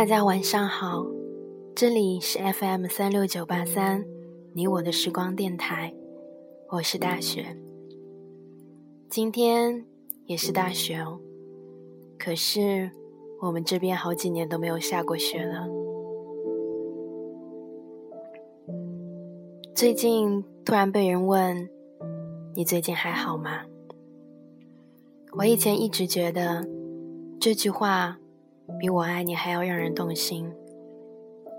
大家晚上好，这里是 FM 三六九八三，你我的时光电台，我是大雪。今天也是大雪哦，可是我们这边好几年都没有下过雪了。最近突然被人问，你最近还好吗？我以前一直觉得这句话比我爱你还要让人动心，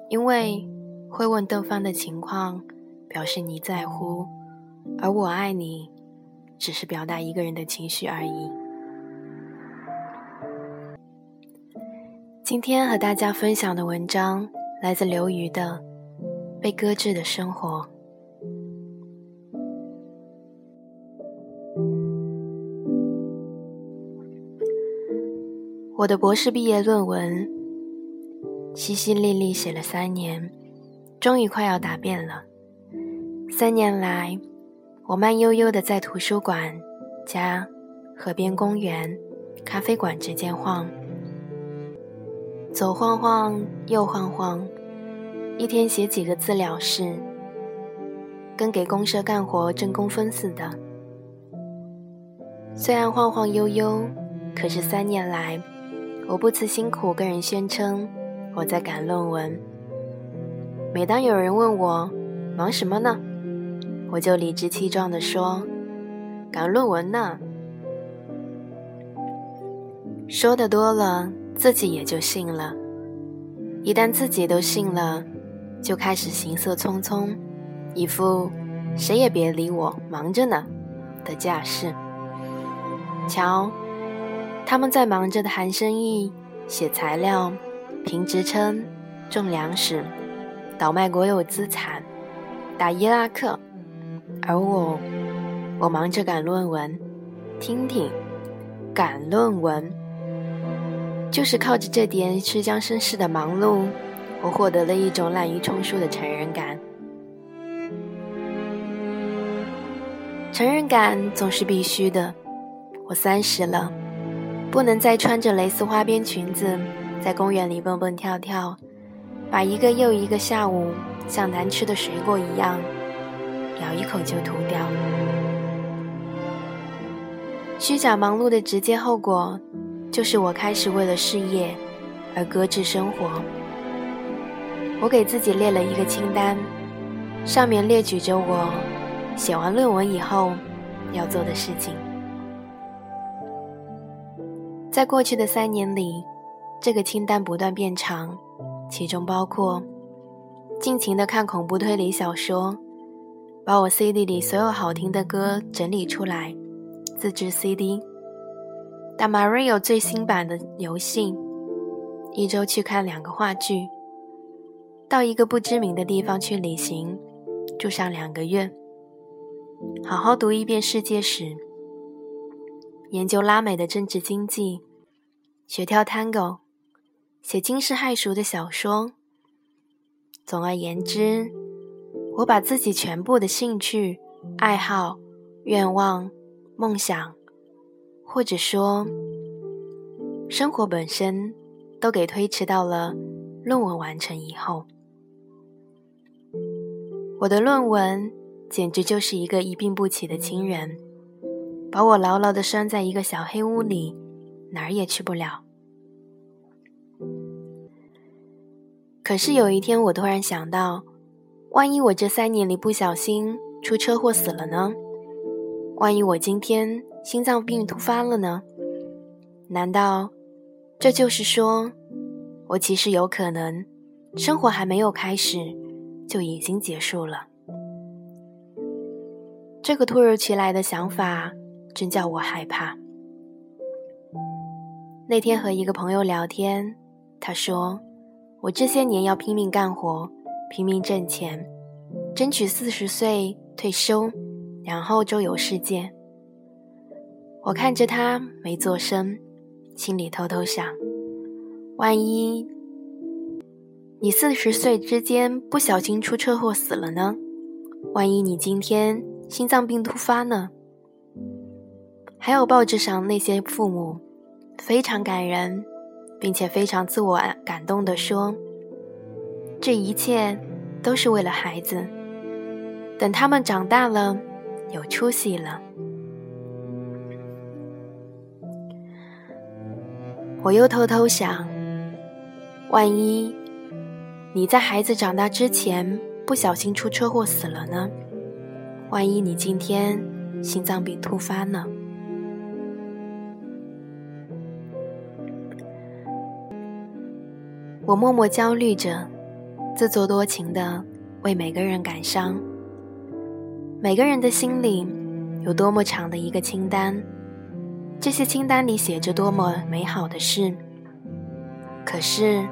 因为会问对方的情况，表示你在乎，而我爱你，只是表达一个人的情绪而已。今天和大家分享的文章来自刘瑜的《被搁置的生活》。我的博士毕业论文，淅淅沥沥写了三年，终于快要答辩了。三年来，我慢悠悠的在图书馆、家、河边公园、咖啡馆之间晃，左晃晃，右晃晃，一天写几个字了事，跟给公社干活挣工分似的。虽然晃晃悠悠，可是三年来。我不辞辛苦跟人宣称我在赶论文。每当有人问我忙什么呢，我就理直气壮地说：“赶论文呢。”说的多了，自己也就信了。一旦自己都信了，就开始行色匆匆，一副谁也别理我，忙着呢的架势。瞧。他们在忙着的谈生意、写材料、评职称、种粮食、倒卖国有资产、打伊拉克，而我，我忙着赶论文。听听，赶论文，就是靠着这点吃将生事的忙碌，我获得了一种滥竽充数的成人感。成人感总是必须的。我三十了。不能再穿着蕾丝花边裙子在公园里蹦蹦跳跳，把一个又一个下午像难吃的水果一样咬一口就吐掉。虚假忙碌的直接后果，就是我开始为了事业而搁置生活。我给自己列了一个清单，上面列举着我写完论文以后要做的事情。在过去的三年里，这个清单不断变长，其中包括尽情的看恐怖推理小说，把我 CD 里所有好听的歌整理出来，自制 CD，打 Mario 最新版的游戏，一周去看两个话剧，到一个不知名的地方去旅行，住上两个月，好好读一遍世界史。研究拉美的政治经济，学跳 Tango，写惊世骇俗的小说。总而言之，我把自己全部的兴趣、爱好、愿望、梦想，或者说生活本身，都给推迟到了论文完成以后。我的论文简直就是一个一病不起的亲人。把我牢牢地拴在一个小黑屋里，哪儿也去不了。可是有一天，我突然想到，万一我这三年里不小心出车祸死了呢？万一我今天心脏病突发了呢？难道这就是说，我其实有可能生活还没有开始就已经结束了？这个突如其来的想法。真叫我害怕。那天和一个朋友聊天，他说：“我这些年要拼命干活，拼命挣钱，争取四十岁退休，然后周游世界。”我看着他没做声，心里偷偷想：万一你四十岁之间不小心出车祸死了呢？万一你今天心脏病突发呢？还有报纸上那些父母，非常感人，并且非常自我感动地说：“这一切都是为了孩子，等他们长大了，有出息了。”我又偷偷想，万一你在孩子长大之前不小心出车祸死了呢？万一你今天心脏病突发呢？我默默焦虑着，自作多情的为每个人感伤。每个人的心里有多么长的一个清单，这些清单里写着多么美好的事，可是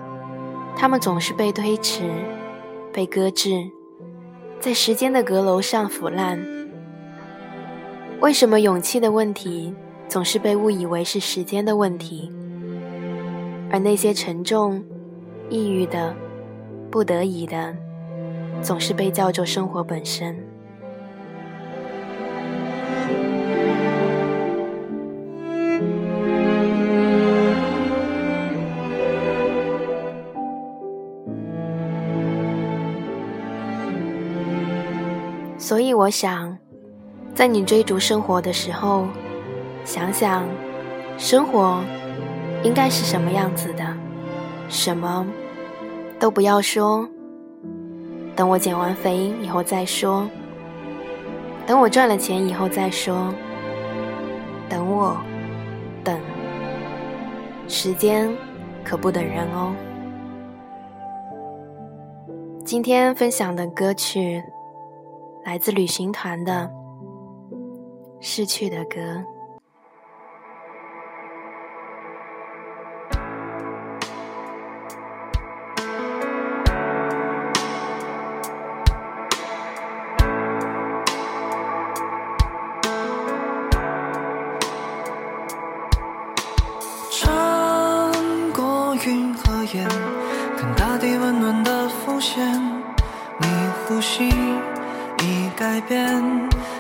他们总是被推迟、被搁置，在时间的阁楼上腐烂。为什么勇气的问题总是被误以为是时间的问题，而那些沉重？抑郁的、不得已的，总是被叫做生活本身。所以，我想，在你追逐生活的时候，想想，生活应该是什么样子的。什么都不要说，等我减完肥以后再说，等我赚了钱以后再说，等我，等，时间可不等人哦。今天分享的歌曲来自旅行团的《逝去的歌》。你温暖的浮现，你呼吸已改变，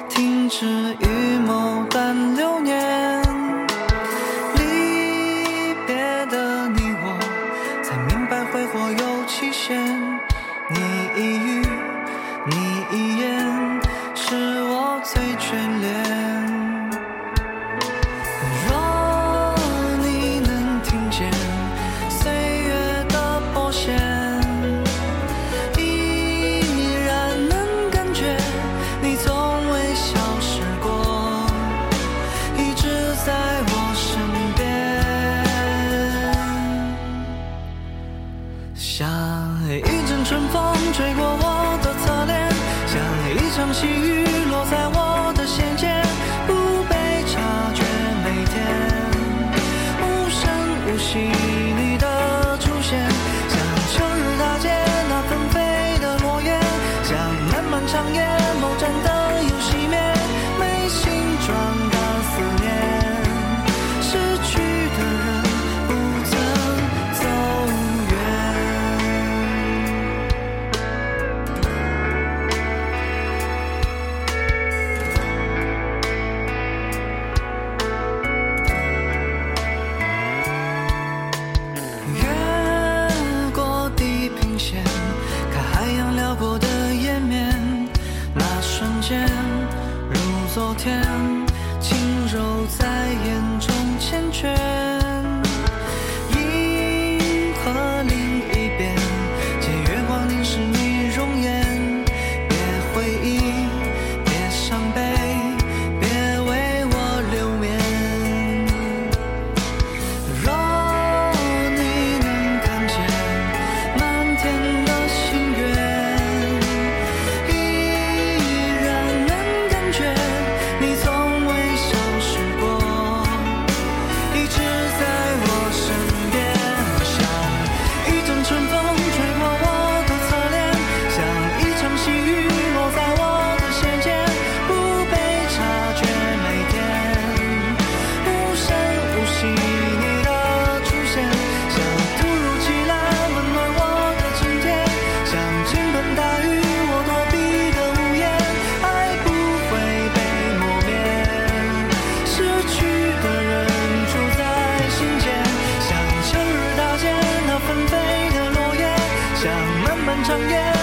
停止预谋但流年。像一阵春风吹过我的侧脸像一场细雨长夜